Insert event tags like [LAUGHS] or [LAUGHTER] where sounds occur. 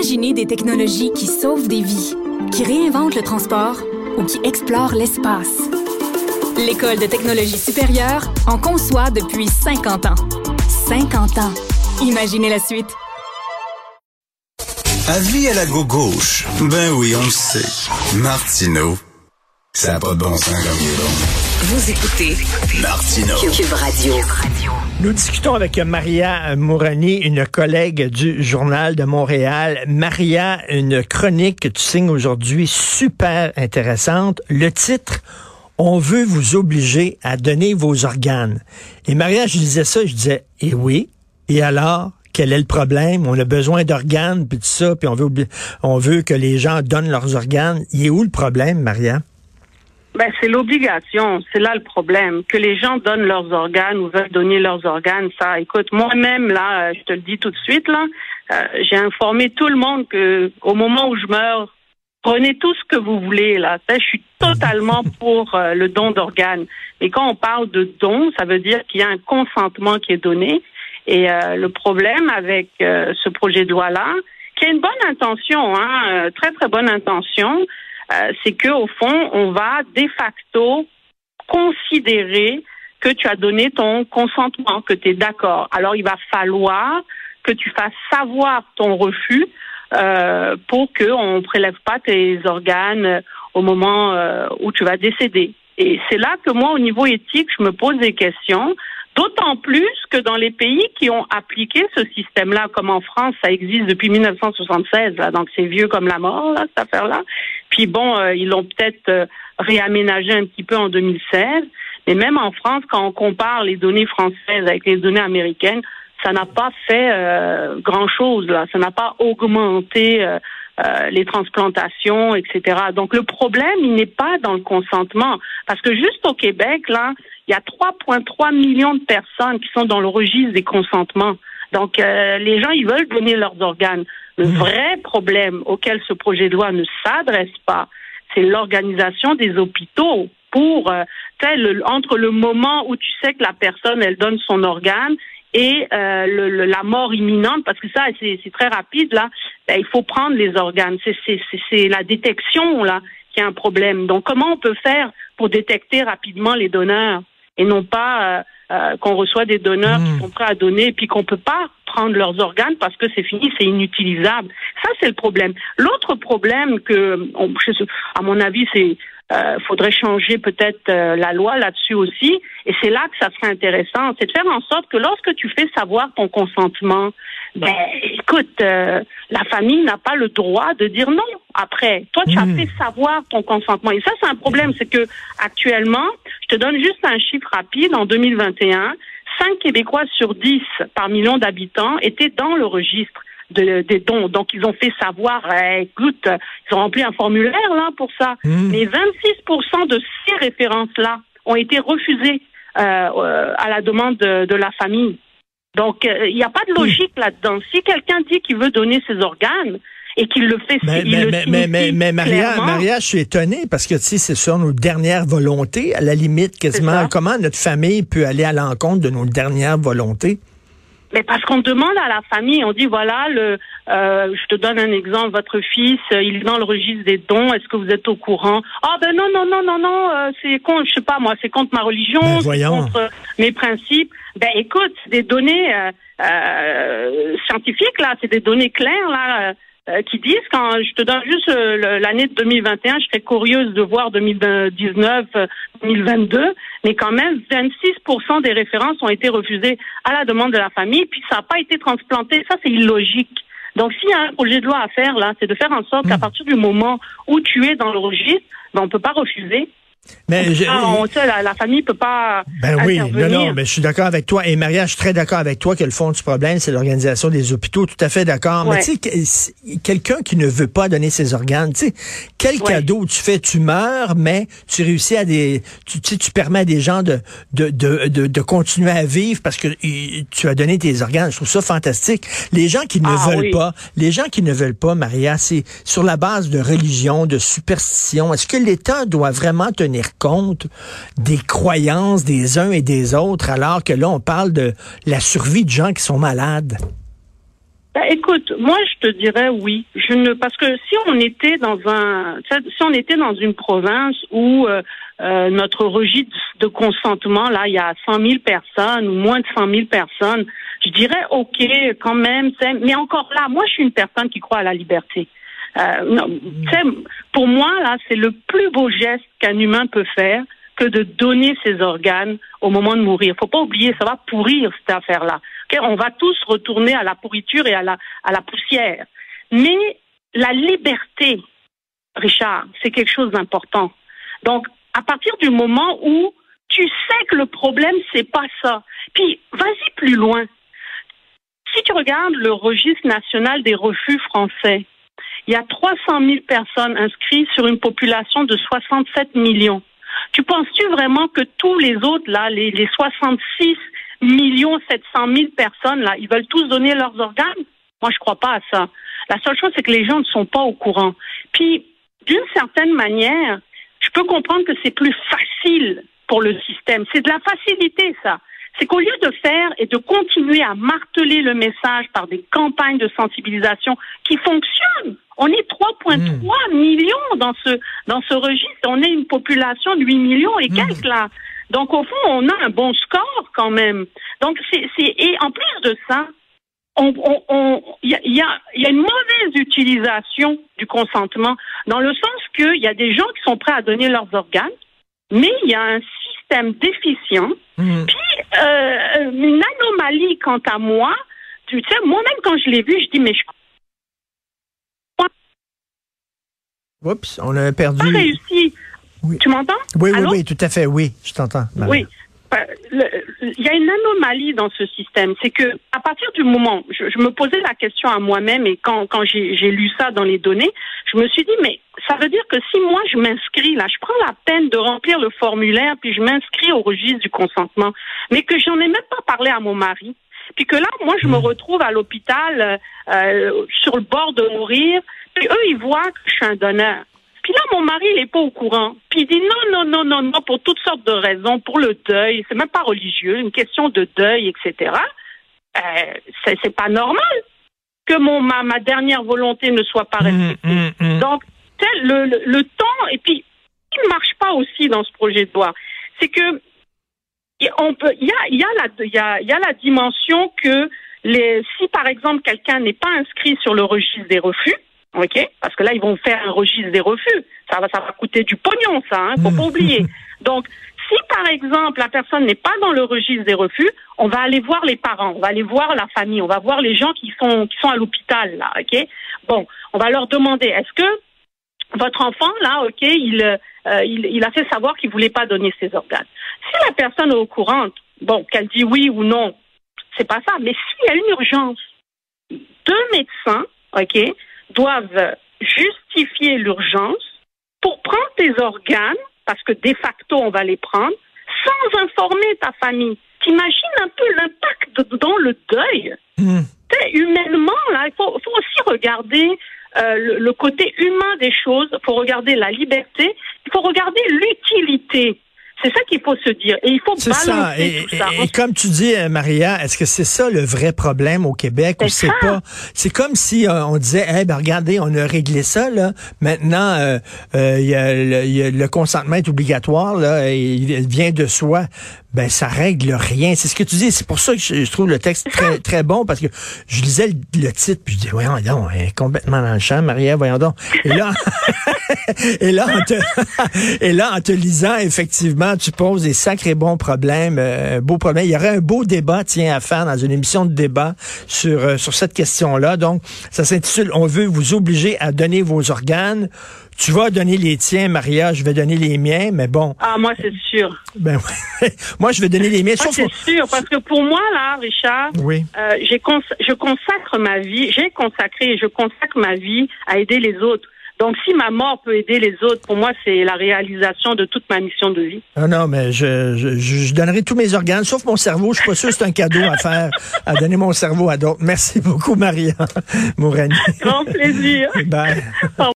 Imaginez des technologies qui sauvent des vies, qui réinventent le transport ou qui explorent l'espace. L'École de technologie supérieure en conçoit depuis 50 ans. 50 ans. Imaginez la suite. Avis à la gauche. Ben oui, on le sait. Martineau, ça n'a pas de bon sens comme il est bon. Vous écoutez Martineau. Cube Radio. Nous discutons avec Maria Mourani, une collègue du Journal de Montréal. Maria, une chronique que tu signes aujourd'hui super intéressante. Le titre, On veut vous obliger à donner vos organes. Et Maria, je disais ça, je disais, et oui, et alors, quel est le problème? On a besoin d'organes, puis tout ça, puis on veut, on veut que les gens donnent leurs organes. Il est où le problème, Maria? Ben, c'est l'obligation. C'est là le problème. Que les gens donnent leurs organes ou veulent donner leurs organes, ça, écoute, moi-même, là, euh, je te le dis tout de suite, là, euh, j'ai informé tout le monde que au moment où je meurs, prenez tout ce que vous voulez, là. je suis totalement [LAUGHS] pour euh, le don d'organes. Et quand on parle de don, ça veut dire qu'il y a un consentement qui est donné. Et le problème avec ce projet de loi-là, qui a une bonne intention, hein, très très bonne intention, euh, c'est que au fond, on va de facto considérer que tu as donné ton consentement, que tu es d'accord. Alors, il va falloir que tu fasses savoir ton refus euh, pour qu'on ne prélève pas tes organes au moment euh, où tu vas décéder. Et c'est là que moi, au niveau éthique, je me pose des questions. D'autant plus que dans les pays qui ont appliqué ce système-là, comme en France, ça existe depuis 1976, là, donc c'est vieux comme la mort, là, cette affaire-là. Puis bon, euh, ils l'ont peut-être euh, réaménagé un petit peu en 2016. Mais même en France, quand on compare les données françaises avec les données américaines, ça n'a pas fait euh, grand-chose. Là, ça n'a pas augmenté les transplantations, etc. Donc le problème, il n'est pas dans le consentement, parce que juste au Québec, là, il y a 3,3 millions de personnes qui sont dans le registre des consentements. Donc les gens, ils veulent donner leurs organes. Le mmh. vrai problème auquel ce projet de loi ne s'adresse pas, c'est l'organisation des hôpitaux pour euh, entre le moment où tu sais que la personne elle donne son organe et euh, le, la mort imminente, parce que ça c'est très rapide là, ben, il faut prendre les organes. C'est la détection là qui est un problème. Donc comment on peut faire pour détecter rapidement les donneurs? Et non pas euh, euh, qu'on reçoit des donneurs qui mmh. sont prêts à donner et puis qu'on peut pas prendre leurs organes parce que c'est fini, c'est inutilisable. Ça, c'est le problème. L'autre problème que, à mon avis, c'est euh, faudrait changer peut-être euh, la loi là-dessus aussi. Et c'est là que ça serait intéressant, c'est de faire en sorte que lorsque tu fais savoir ton consentement, ben écoute, euh, la famille n'a pas le droit de dire non après. Toi, tu as mmh. fait savoir ton consentement. Et ça, c'est un problème, c'est que actuellement, je te donne juste un chiffre rapide. En 2021, 5 Québécois sur 10 par million d'habitants étaient dans le registre de, des dons. Donc, ils ont fait savoir, eh, écoute, ils ont rempli un formulaire là pour ça. Mmh. Mais 26% de ces références-là ont été refusées euh, euh, à la demande de, de la famille. Donc, euh, il n'y a pas de logique là-dedans. Si quelqu'un dit qu'il veut donner ses organes, et qu'il le fait. Mais, mais, mais, mais, mais, Maria, Maria, je suis étonné parce que tu sais, c'est sur nos dernières volontés, à la limite quasiment. Comment notre famille peut aller à l'encontre de nos dernières volontés? Mais parce qu'on demande à la famille, on dit voilà, le, euh, je te donne un exemple, votre fils, euh, il est dans le registre des dons, est-ce que vous êtes au courant? Ah ben non non non non non, euh, c'est contre, je sais pas moi, c'est contre ma religion, ben, c'est contre mes principes. Ben écoute, des données scientifiques là, c'est des données claires là. Euh, qui disent, quand je te donne juste euh, l'année de 2021, je serais curieuse de voir 2019, 2022, euh, mais quand même, 26% des références ont été refusées à la demande de la famille, puis ça n'a pas été transplanté. Ça, c'est illogique. Donc, s'il y a un projet de loi à faire, là, c'est de faire en sorte qu'à hmm. partir du moment où tu es dans le registre, ben, on ne peut pas refuser. Mais je, la, la, famille peut pas. Ben oui, non, non, mais je suis d'accord avec toi. Et Maria, je suis très d'accord avec toi que le fond du problème, c'est l'organisation des hôpitaux. Tout à fait d'accord. Mais tu sais, quelqu'un qui ne veut pas donner ses organes, tu sais, quel cadeau tu fais, tu meurs, mais tu réussis à des, tu, tu permets à des gens de de, de, de, de, continuer à vivre parce que tu as donné tes organes. Je trouve ça fantastique. Les gens qui ne ah veulent pas, les gens qui ne veulent pas, Maria, c'est sur la base de religion, de superstition. Est-ce que l'État doit vraiment tenir compte des croyances des uns et des autres, alors que là, on parle de la survie de gens qui sont malades. Ben, écoute, moi je te dirais oui. Parce que si on était dans un si on était dans une province où euh, euh, notre registre de consentement là il y a 100 000 personnes ou moins de 100 000 personnes, je dirais ok quand même. Mais encore là, moi je suis une personne qui croit à la liberté. Euh, non, pour moi là c'est le plus beau geste qu'un humain peut faire que de donner ses organes au moment de mourir. Faut pas oublier, ça va pourrir cette affaire-là. On va tous retourner à la pourriture et à la, à la poussière. Mais la liberté, Richard, c'est quelque chose d'important. Donc, à partir du moment où tu sais que le problème, c'est pas ça. Puis, vas-y plus loin. Si tu regardes le registre national des refus français, il y a 300 000 personnes inscrites sur une population de 67 millions. Tu penses-tu vraiment que tous les autres, là, les, les 66 millions 700 000 personnes, là, ils veulent tous donner leurs organes? Moi, je crois pas à ça. La seule chose, c'est que les gens ne sont pas au courant. Puis, d'une certaine manière, je peux comprendre que c'est plus facile pour le système. C'est de la facilité, ça. C'est qu'au lieu de faire et de continuer à marteler le message par des campagnes de sensibilisation qui fonctionnent, on est 3,3 hmm. millions dans ce dans ce registre. On est une population de 8 millions et hmm. quelques là. Donc au fond, on a un bon score quand même. Donc c'est et en plus de ça, il on, y, a, y, a, y a une mauvaise utilisation du consentement dans le sens qu'il y a des gens qui sont prêts à donner leurs organes, mais il y a un système déficient. Hmm. Puis euh, une anomalie quant à moi. Tu sais, moi-même quand je l'ai vu, je dis mais je Oups, on a perdu. Pas réussi. Tu m'entends? Oui, oui, oui, tout à fait, oui, je t'entends. Oui. Euh, il y a une anomalie dans ce système, c'est que à partir du moment, je, je me posais la question à moi-même et quand, quand j'ai lu ça dans les données, je me suis dit mais ça veut dire que si moi je m'inscris là, je prends la peine de remplir le formulaire puis je m'inscris au registre du consentement, mais que j'en ai même pas parlé à mon mari, puis que là moi je me hmm. retrouve à l'hôpital euh, sur le bord de mourir, puis eux ils voient que je suis un donneur. Puis là, mon mari, il n'est pas au courant. Puis il dit non, non, non, non, non, pour toutes sortes de raisons, pour le deuil, c'est même pas religieux, une question de deuil, etc. Euh, c'est pas normal que mon ma, ma dernière volonté ne soit pas mmh, respectée. Mmh, mmh. Donc, le, le, le, temps, et puis, il ne marche pas aussi dans ce projet de loi, c'est que on peut, il y a, y a la, y a, y a la dimension que les, si par exemple quelqu'un n'est pas inscrit sur le registre des refus, OK? Parce que là, ils vont faire un registre des refus. Ça va, ça va coûter du pognon, ça, hein? Faut pas [LAUGHS] oublier. Donc, si par exemple la personne n'est pas dans le registre des refus, on va aller voir les parents, on va aller voir la famille, on va voir les gens qui sont qui sont à l'hôpital là, ok Bon, on va leur demander est-ce que votre enfant là, ok, il, euh, il il a fait savoir qu'il voulait pas donner ses organes. Si la personne est au courant, bon, qu'elle dit oui ou non, c'est pas ça. Mais s'il y a une urgence, deux médecins, ok, doivent justifier l'urgence pour prendre tes organes, parce que de facto on va les prendre, sans informer ta famille. T'imagines un peu l'impact dans le deuil? Mmh. Humainement, là, il faut, faut, aussi regarder euh, le, le, côté humain des choses. Il faut regarder la liberté. Il faut regarder l'utilité. C'est ça qu'il faut se dire. Et il faut balancer ça. Et, tout ça. Et, comme tu dis, euh, Maria, est-ce que c'est ça le vrai problème au Québec ou c'est pas? C'est comme si euh, on disait, eh ben regardez, on a réglé ça là. Maintenant, euh, euh y a le, y a le consentement est obligatoire là, et il vient de soi ben ça règle rien. C'est ce que tu dis. C'est pour ça que je, trouve le texte très très bon parce que je lisais le, titre puis je dis voyons donc, elle est complètement dans le champ, Maria, voyons donc. Et là, [LAUGHS] [LAUGHS] et là, en te, [LAUGHS] et là, en te lisant, effectivement, tu poses des sacrés bons problèmes, euh, beau problème. Il y aurait un beau débat, tiens, à faire dans une émission de débat sur euh, sur cette question-là. Donc, ça s'intitule On veut vous obliger à donner vos organes tu vas donner les tiens, Maria, je vais donner les miens, mais bon. Ah, moi, c'est sûr. Ben [LAUGHS] moi, je vais donner les miens. Moi, c'est sûr, parce que pour moi, là, Richard, oui. Euh, je consacre ma vie, j'ai consacré et je consacre ma vie à aider les autres. Donc, si ma mort peut aider les autres, pour moi, c'est la réalisation de toute ma mission de vie. Ah non, mais je, je, je donnerai tous mes organes, sauf mon cerveau. Je suis pas sûr que c'est un cadeau à faire, à donner mon cerveau à d'autres. Merci beaucoup, Maria Mourani. Grand plaisir. Bye.